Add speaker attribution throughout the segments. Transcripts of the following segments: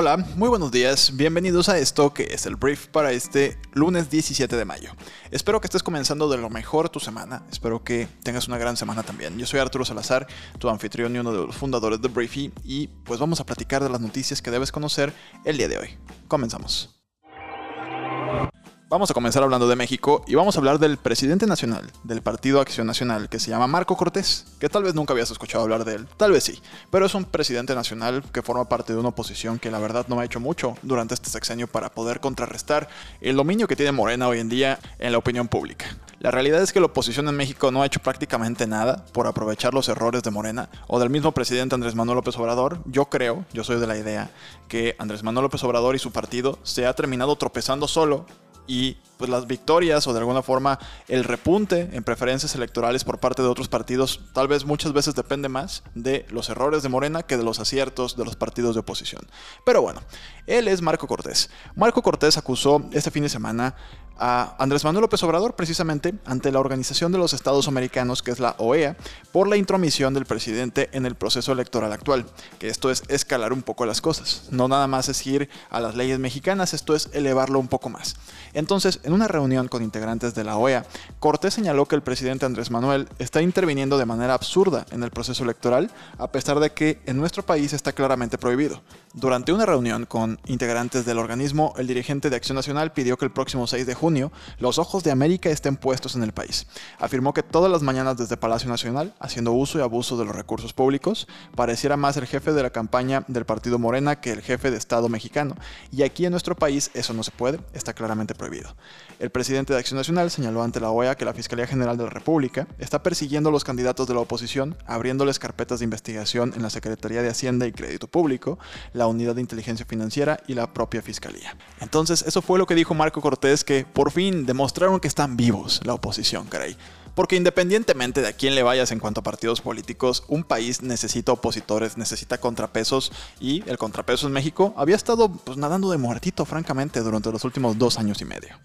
Speaker 1: Hola, muy buenos días, bienvenidos a esto que es el brief para este lunes 17 de mayo. Espero que estés comenzando de lo mejor tu semana, espero que tengas una gran semana también. Yo soy Arturo Salazar, tu anfitrión y uno de los fundadores de Briefy y pues vamos a platicar de las noticias que debes conocer el día de hoy. Comenzamos. Vamos a comenzar hablando de México y vamos a hablar del presidente nacional del Partido Acción Nacional que se llama Marco Cortés, que tal vez nunca habías escuchado hablar de él, tal vez sí, pero es un presidente nacional que forma parte de una oposición que la verdad no ha hecho mucho durante este sexenio para poder contrarrestar el dominio que tiene Morena hoy en día en la opinión pública. La realidad es que la oposición en México no ha hecho prácticamente nada por aprovechar los errores de Morena o del mismo presidente Andrés Manuel López Obrador. Yo creo, yo soy de la idea, que Andrés Manuel López Obrador y su partido se ha terminado tropezando solo y pues las victorias o de alguna forma el repunte en preferencias electorales por parte de otros partidos tal vez muchas veces depende más de los errores de Morena que de los aciertos de los partidos de oposición. Pero bueno, él es Marco Cortés. Marco Cortés acusó este fin de semana a Andrés Manuel López Obrador precisamente ante la Organización de los Estados Americanos, que es la OEA, por la intromisión del presidente en el proceso electoral actual, que esto es escalar un poco las cosas, no nada más es ir a las leyes mexicanas, esto es elevarlo un poco más. Entonces, en una reunión con integrantes de la OEA, Cortés señaló que el presidente Andrés Manuel está interviniendo de manera absurda en el proceso electoral, a pesar de que en nuestro país está claramente prohibido. Durante una reunión con integrantes del organismo, el dirigente de Acción Nacional pidió que el próximo 6 de junio los ojos de América estén puestos en el país. Afirmó que todas las mañanas desde Palacio Nacional, haciendo uso y abuso de los recursos públicos, pareciera más el jefe de la campaña del partido Morena que el jefe de Estado mexicano. Y aquí en nuestro país eso no se puede, está claramente prohibido. El presidente de Acción Nacional señaló ante la OEA que la Fiscalía General de la República está persiguiendo a los candidatos de la oposición, abriéndoles carpetas de investigación en la Secretaría de Hacienda y Crédito Público, la Unidad de Inteligencia Financiera y la propia Fiscalía. Entonces, eso fue lo que dijo Marco Cortés, que por fin demostraron que están vivos la oposición, caray. Porque independientemente de a quién le vayas en cuanto a partidos políticos, un país necesita opositores, necesita contrapesos y el contrapeso en México había estado pues, nadando de muertito, francamente, durante los últimos dos años y medio.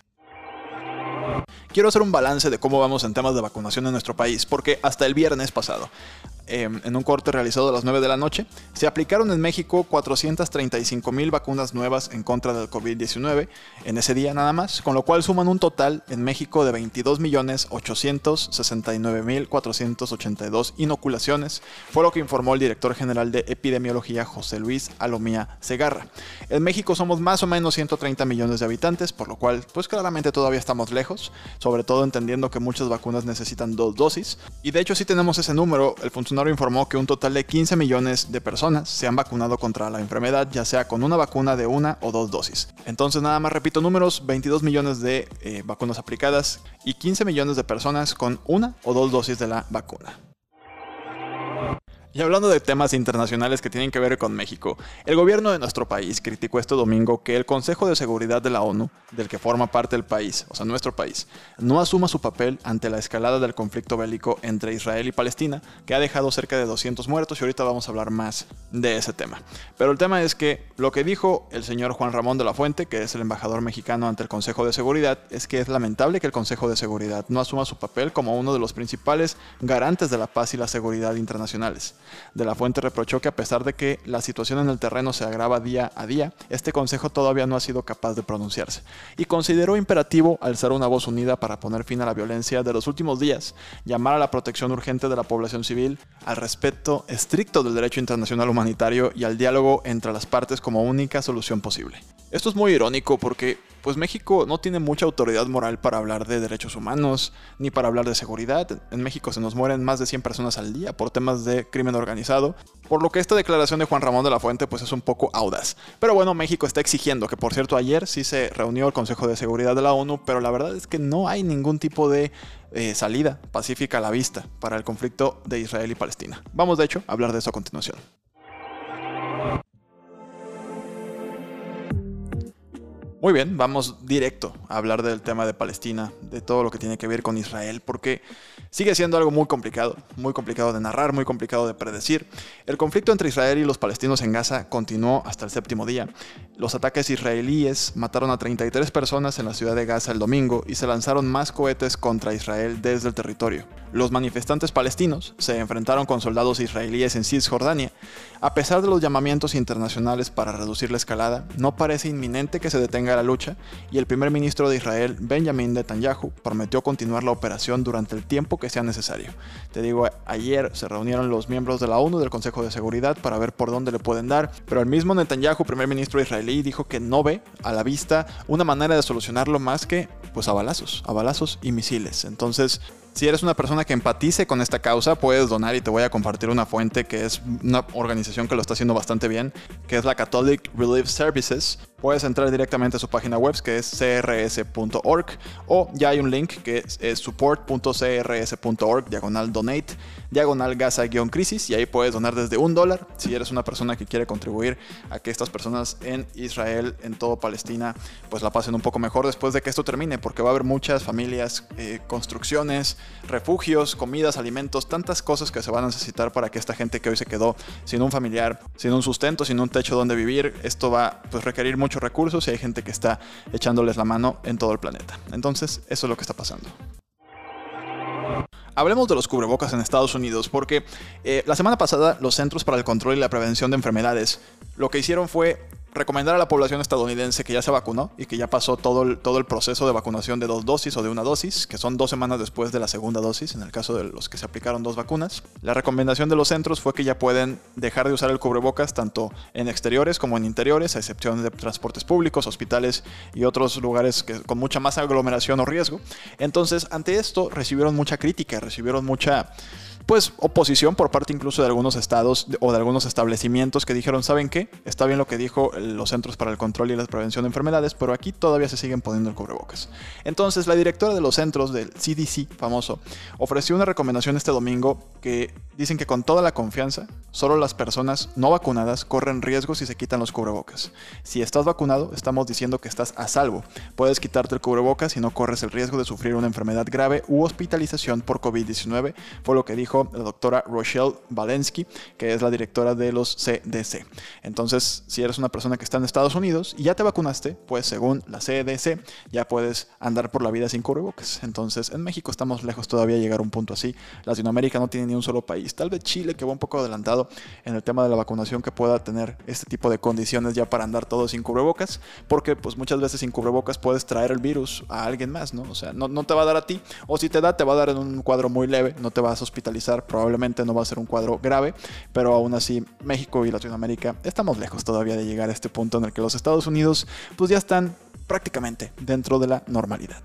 Speaker 1: Quiero hacer un balance de cómo vamos en temas de vacunación en nuestro país, porque hasta el viernes pasado Em, en un corte realizado a las 9 de la noche, se aplicaron en México 435 mil vacunas nuevas en contra del COVID-19 en ese día nada más, con lo cual suman un total en México de 22 millones 869 mil 482 inoculaciones, fue lo que informó el director general de epidemiología José Luis Alomía Segarra. En México somos más o menos 130 millones de habitantes, por lo cual pues claramente todavía estamos lejos, sobre todo entendiendo que muchas vacunas necesitan dos dosis, y de hecho sí tenemos ese número, el informó que un total de 15 millones de personas se han vacunado contra la enfermedad, ya sea con una vacuna de una o dos dosis. Entonces nada más repito números, 22 millones de eh, vacunas aplicadas y 15 millones de personas con una o dos dosis de la vacuna. Y hablando de temas internacionales que tienen que ver con México, el gobierno de nuestro país criticó este domingo que el Consejo de Seguridad de la ONU, del que forma parte el país, o sea, nuestro país, no asuma su papel ante la escalada del conflicto bélico entre Israel y Palestina, que ha dejado cerca de 200 muertos y ahorita vamos a hablar más de ese tema. Pero el tema es que lo que dijo el señor Juan Ramón de la Fuente, que es el embajador mexicano ante el Consejo de Seguridad, es que es lamentable que el Consejo de Seguridad no asuma su papel como uno de los principales garantes de la paz y la seguridad internacionales. De la Fuente reprochó que a pesar de que la situación en el terreno se agrava día a día, este Consejo todavía no ha sido capaz de pronunciarse, y consideró imperativo alzar una voz unida para poner fin a la violencia de los últimos días, llamar a la protección urgente de la población civil, al respeto estricto del derecho internacional humanitario y al diálogo entre las partes como única solución posible. Esto es muy irónico porque pues México no tiene mucha autoridad moral para hablar de derechos humanos ni para hablar de seguridad. En México se nos mueren más de 100 personas al día por temas de crimen organizado, por lo que esta declaración de Juan Ramón de la Fuente pues es un poco audaz. Pero bueno, México está exigiendo, que por cierto ayer sí se reunió el Consejo de Seguridad de la ONU, pero la verdad es que no hay ningún tipo de eh, salida pacífica a la vista para el conflicto de Israel y Palestina. Vamos de hecho a hablar de eso a continuación. Muy bien, vamos directo a hablar del tema de Palestina, de todo lo que tiene que ver con Israel, porque sigue siendo algo muy complicado, muy complicado de narrar, muy complicado de predecir. El conflicto entre Israel y los palestinos en Gaza continuó hasta el séptimo día. Los ataques israelíes mataron a 33 personas en la ciudad de Gaza el domingo y se lanzaron más cohetes contra Israel desde el territorio. Los manifestantes palestinos se enfrentaron con soldados israelíes en Cisjordania. A pesar de los llamamientos internacionales para reducir la escalada, no parece inminente que se detenga la lucha y el primer ministro de Israel, Benjamin Netanyahu, prometió continuar la operación durante el tiempo que sea necesario. Te digo, ayer se reunieron los miembros de la ONU del Consejo de Seguridad para ver por dónde le pueden dar, pero el mismo Netanyahu, primer ministro israelí, dijo que no ve a la vista una manera de solucionarlo más que pues a balazos, a balazos y misiles. Entonces, si eres una persona que empatice con esta causa, puedes donar y te voy a compartir una fuente que es una organización que lo está haciendo bastante bien, que es la Catholic Relief Services. Puedes entrar directamente a su página web que es crs.org o ya hay un link que es, support.crs.org diagonal donate diagonal Gaza-crisis y ahí puedes donar desde un dólar si eres una persona que quiere contribuir a que estas personas en Israel, en todo Palestina, pues la pasen un poco mejor después de que esto termine, porque va a haber muchas familias, eh, construcciones, refugios, comidas, alimentos, tantas cosas que se van a necesitar para que esta gente que hoy se quedó sin un familiar, sin un sustento, sin un techo donde vivir, esto va pues requerir recursos y hay gente que está echándoles la mano en todo el planeta. Entonces, eso es lo que está pasando. Hablemos de los cubrebocas en Estados Unidos, porque eh, la semana pasada los Centros para el Control y la Prevención de Enfermedades lo que hicieron fue recomendar a la población estadounidense que ya se vacunó y que ya pasó todo el, todo el proceso de vacunación de dos dosis o de una dosis, que son dos semanas después de la segunda dosis, en el caso de los que se aplicaron dos vacunas. La recomendación de los centros fue que ya pueden dejar de usar el cubrebocas tanto en exteriores como en interiores, a excepción de transportes públicos, hospitales y otros lugares que, con mucha más aglomeración o riesgo. Entonces, ante esto recibieron mucha crítica, recibieron mucha pues oposición por parte incluso de algunos estados o de algunos establecimientos que dijeron, ¿saben qué? Está bien lo que dijo los Centros para el Control y la Prevención de Enfermedades, pero aquí todavía se siguen poniendo el cubrebocas. Entonces, la directora de los centros del CDC famoso ofreció una recomendación este domingo que dicen que con toda la confianza, solo las personas no vacunadas corren riesgo si se quitan los cubrebocas. Si estás vacunado, estamos diciendo que estás a salvo. Puedes quitarte el cubrebocas y no corres el riesgo de sufrir una enfermedad grave u hospitalización por COVID-19, fue lo que dijo la doctora Rochelle Valensky, que es la directora de los CDC. Entonces, si eres una persona que está en Estados Unidos y ya te vacunaste, pues según la CDC ya puedes andar por la vida sin cubrebocas. Entonces, en México estamos lejos todavía de llegar a un punto así. Latinoamérica no tiene ni un solo país. Tal vez Chile, que va un poco adelantado en el tema de la vacunación, que pueda tener este tipo de condiciones ya para andar todo sin cubrebocas, porque pues muchas veces sin cubrebocas puedes traer el virus a alguien más, ¿no? O sea, no, no te va a dar a ti, o si te da, te va a dar en un cuadro muy leve, no te vas a hospitalizar probablemente no va a ser un cuadro grave, pero aún así México y Latinoamérica estamos lejos todavía de llegar a este punto en el que los Estados Unidos pues ya están prácticamente dentro de la normalidad.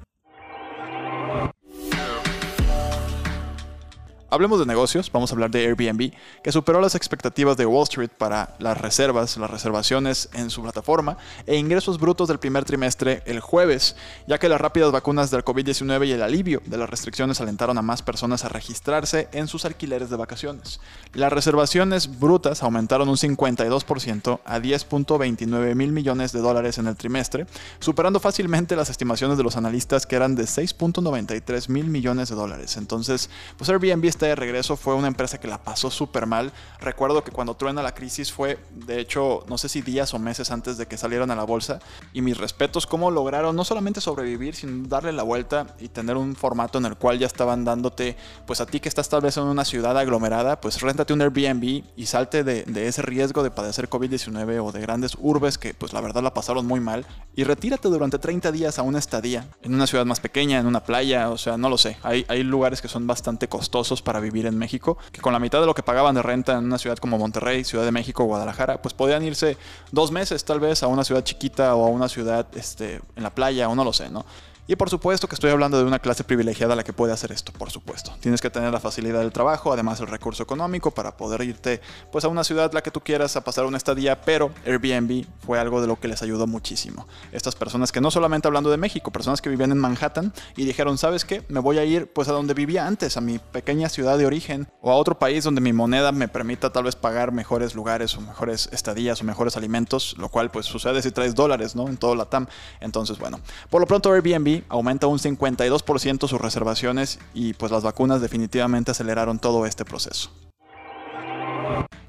Speaker 1: Hablemos de negocios, vamos a hablar de Airbnb, que superó las expectativas de Wall Street para las reservas, las reservaciones en su plataforma e ingresos brutos del primer trimestre el jueves, ya que las rápidas vacunas del COVID-19 y el alivio de las restricciones alentaron a más personas a registrarse en sus alquileres de vacaciones. Las reservaciones brutas aumentaron un 52% a 10.29 mil millones de dólares en el trimestre, superando fácilmente las estimaciones de los analistas que eran de 6.93 mil millones de dólares. Entonces, pues Airbnb está de regreso fue una empresa que la pasó súper mal. Recuerdo que cuando truena la crisis fue, de hecho, no sé si días o meses antes de que salieran a la bolsa. Y mis respetos, cómo lograron no solamente sobrevivir, sino darle la vuelta y tener un formato en el cual ya estaban dándote, pues a ti que estás tal vez en una ciudad aglomerada, pues réntate un Airbnb y salte de, de ese riesgo de padecer COVID-19 o de grandes urbes que pues la verdad la pasaron muy mal. Y retírate durante 30 días a una estadía en una ciudad más pequeña, en una playa, o sea, no lo sé. Hay, hay lugares que son bastante costosos para vivir en México, que con la mitad de lo que pagaban de renta en una ciudad como Monterrey, Ciudad de México, Guadalajara, pues podían irse dos meses tal vez a una ciudad chiquita o a una ciudad este, en la playa o no lo sé, ¿no? Y por supuesto que estoy hablando de una clase privilegiada a la que puede hacer esto, por supuesto. Tienes que tener la facilidad del trabajo, además el recurso económico para poder irte pues a una ciudad la que tú quieras a pasar una estadía, pero Airbnb fue algo de lo que les ayudó muchísimo. Estas personas que no solamente hablando de México, personas que vivían en Manhattan y dijeron, "¿Sabes qué? Me voy a ir pues a donde vivía antes, a mi pequeña ciudad de origen o a otro país donde mi moneda me permita tal vez pagar mejores lugares o mejores estadías o mejores alimentos, lo cual pues sucede si traes dólares, ¿no? En todo la TAM. Entonces, bueno, por lo pronto Airbnb aumenta un 52% sus reservaciones y pues las vacunas definitivamente aceleraron todo este proceso.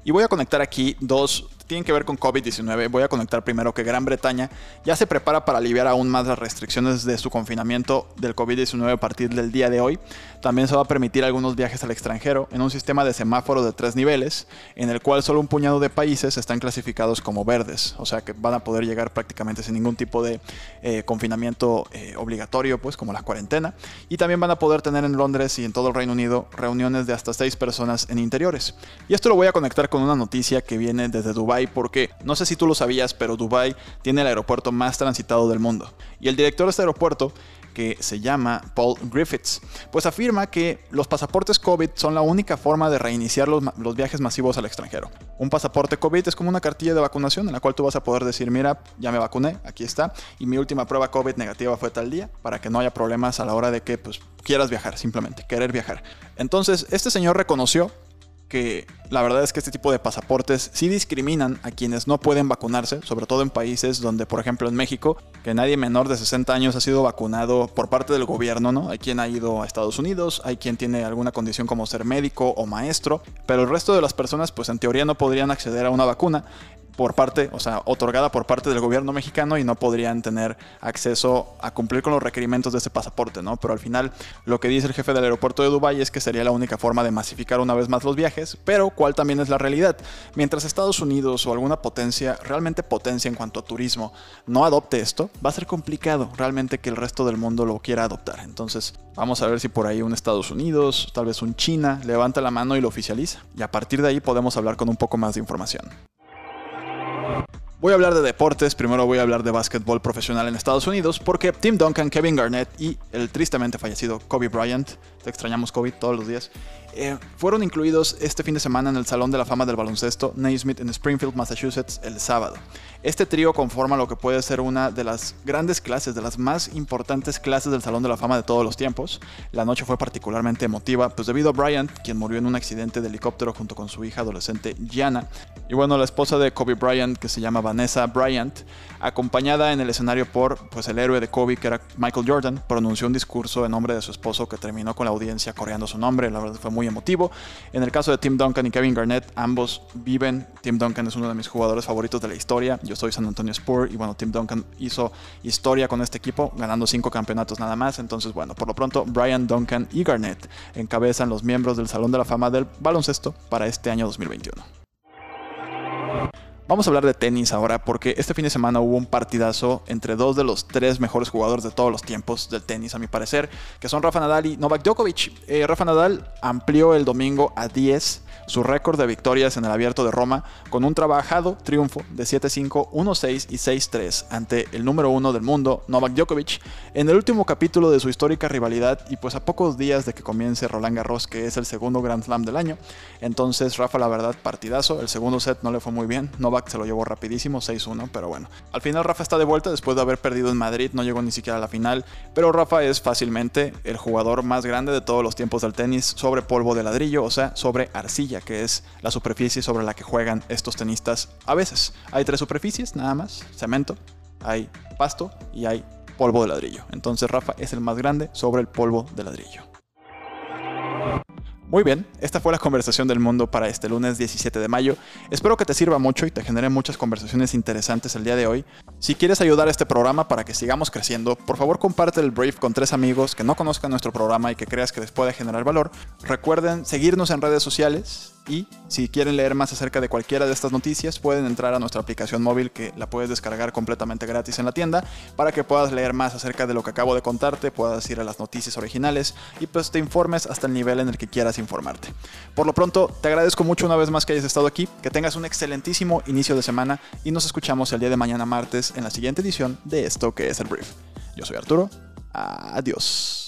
Speaker 1: Y voy a conectar aquí dos tienen que ver con COVID-19. Voy a conectar primero que Gran Bretaña ya se prepara para aliviar aún más las restricciones de su confinamiento del COVID-19 a partir del día de hoy. También se va a permitir algunos viajes al extranjero en un sistema de semáforo de tres niveles, en el cual solo un puñado de países están clasificados como verdes, o sea que van a poder llegar prácticamente sin ningún tipo de eh, confinamiento eh, obligatorio, pues como la cuarentena. Y también van a poder tener en Londres y en todo el Reino Unido reuniones de hasta seis personas en interiores. Y esto lo voy a conectar con una noticia que viene desde Dubái porque no sé si tú lo sabías, pero Dubai tiene el aeropuerto más transitado del mundo. Y el director de este aeropuerto que se llama Paul Griffiths, pues afirma que los pasaportes COVID son la única forma de reiniciar los, los, viajes masivos al extranjero. Un pasaporte COVID es como una cartilla de vacunación en la cual tú vas a poder decir, mira, ya me vacuné, aquí está, y mi última prueba COVID negativa fue tal día, para que no haya problemas a la hora de que pues, quieras viajar, simplemente, querer viajar. Entonces, este señor reconoció que la verdad es que este tipo de pasaportes sí discriminan a quienes no pueden vacunarse, sobre todo en países donde, por ejemplo, en México, que nadie menor de 60 años ha sido vacunado por parte del gobierno, ¿no? Hay quien ha ido a Estados Unidos, hay quien tiene alguna condición como ser médico o maestro, pero el resto de las personas, pues en teoría no podrían acceder a una vacuna por parte, o sea, otorgada por parte del gobierno mexicano y no podrían tener acceso a cumplir con los requerimientos de ese pasaporte, ¿no? Pero al final lo que dice el jefe del aeropuerto de Dubái es que sería la única forma de masificar una vez más los viajes, pero cuál también es la realidad. Mientras Estados Unidos o alguna potencia, realmente potencia en cuanto a turismo, no adopte esto, va a ser complicado realmente que el resto del mundo lo quiera adoptar. Entonces, vamos a ver si por ahí un Estados Unidos, tal vez un China, levanta la mano y lo oficializa. Y a partir de ahí podemos hablar con un poco más de información. Voy a hablar de deportes, primero voy a hablar de básquetbol profesional en Estados Unidos, porque Tim Duncan, Kevin Garnett y el tristemente fallecido Kobe Bryant, te extrañamos Kobe todos los días, eh, fueron incluidos este fin de semana en el Salón de la Fama del Baloncesto Naismith en Springfield, Massachusetts, el sábado. Este trío conforma lo que puede ser una de las grandes clases, de las más importantes clases del Salón de la Fama de todos los tiempos. La noche fue particularmente emotiva, pues debido a Bryant, quien murió en un accidente de helicóptero junto con su hija adolescente Gianna, y bueno, la esposa de Kobe Bryant, que se llama Vanessa Bryant, acompañada en el escenario por pues, el héroe de Kobe, que era Michael Jordan, pronunció un discurso en nombre de su esposo que terminó con la audiencia coreando su nombre, la verdad fue muy emotivo. En el caso de Tim Duncan y Kevin Garnett, ambos viven. Tim Duncan es uno de mis jugadores favoritos de la historia. Yo soy San Antonio Spur y bueno, Tim Duncan hizo historia con este equipo, ganando cinco campeonatos nada más. Entonces, bueno, por lo pronto, Brian Duncan y Garnett encabezan los miembros del Salón de la Fama del Baloncesto para este año 2021. Vamos a hablar de tenis ahora porque este fin de semana hubo un partidazo entre dos de los tres mejores jugadores de todos los tiempos del tenis, a mi parecer, que son Rafa Nadal y Novak Djokovic. Eh, Rafa Nadal amplió el domingo a 10 su récord de victorias en el abierto de Roma con un trabajado triunfo de 7-5, 1-6 y 6-3 ante el número uno del mundo, Novak Djokovic, en el último capítulo de su histórica rivalidad y pues a pocos días de que comience Roland Garros, que es el segundo Grand Slam del año. Entonces Rafa, la verdad, partidazo. El segundo set no le fue muy bien. Se lo llevó rapidísimo, 6-1, pero bueno. Al final Rafa está de vuelta después de haber perdido en Madrid, no llegó ni siquiera a la final, pero Rafa es fácilmente el jugador más grande de todos los tiempos del tenis sobre polvo de ladrillo, o sea, sobre arcilla, que es la superficie sobre la que juegan estos tenistas a veces. Hay tres superficies, nada más, cemento, hay pasto y hay polvo de ladrillo. Entonces Rafa es el más grande sobre el polvo de ladrillo. Muy bien, esta fue la conversación del mundo para este lunes 17 de mayo. Espero que te sirva mucho y te genere muchas conversaciones interesantes el día de hoy. Si quieres ayudar a este programa para que sigamos creciendo, por favor comparte el brief con tres amigos que no conozcan nuestro programa y que creas que les pueda generar valor. Recuerden seguirnos en redes sociales y si quieren leer más acerca de cualquiera de estas noticias, pueden entrar a nuestra aplicación móvil que la puedes descargar completamente gratis en la tienda para que puedas leer más acerca de lo que acabo de contarte, puedas ir a las noticias originales y pues te informes hasta el nivel en el que quieras informarte. Por lo pronto, te agradezco mucho una vez más que hayas estado aquí, que tengas un excelentísimo inicio de semana y nos escuchamos el día de mañana martes en la siguiente edición de esto que es el Brief. Yo soy Arturo Adiós.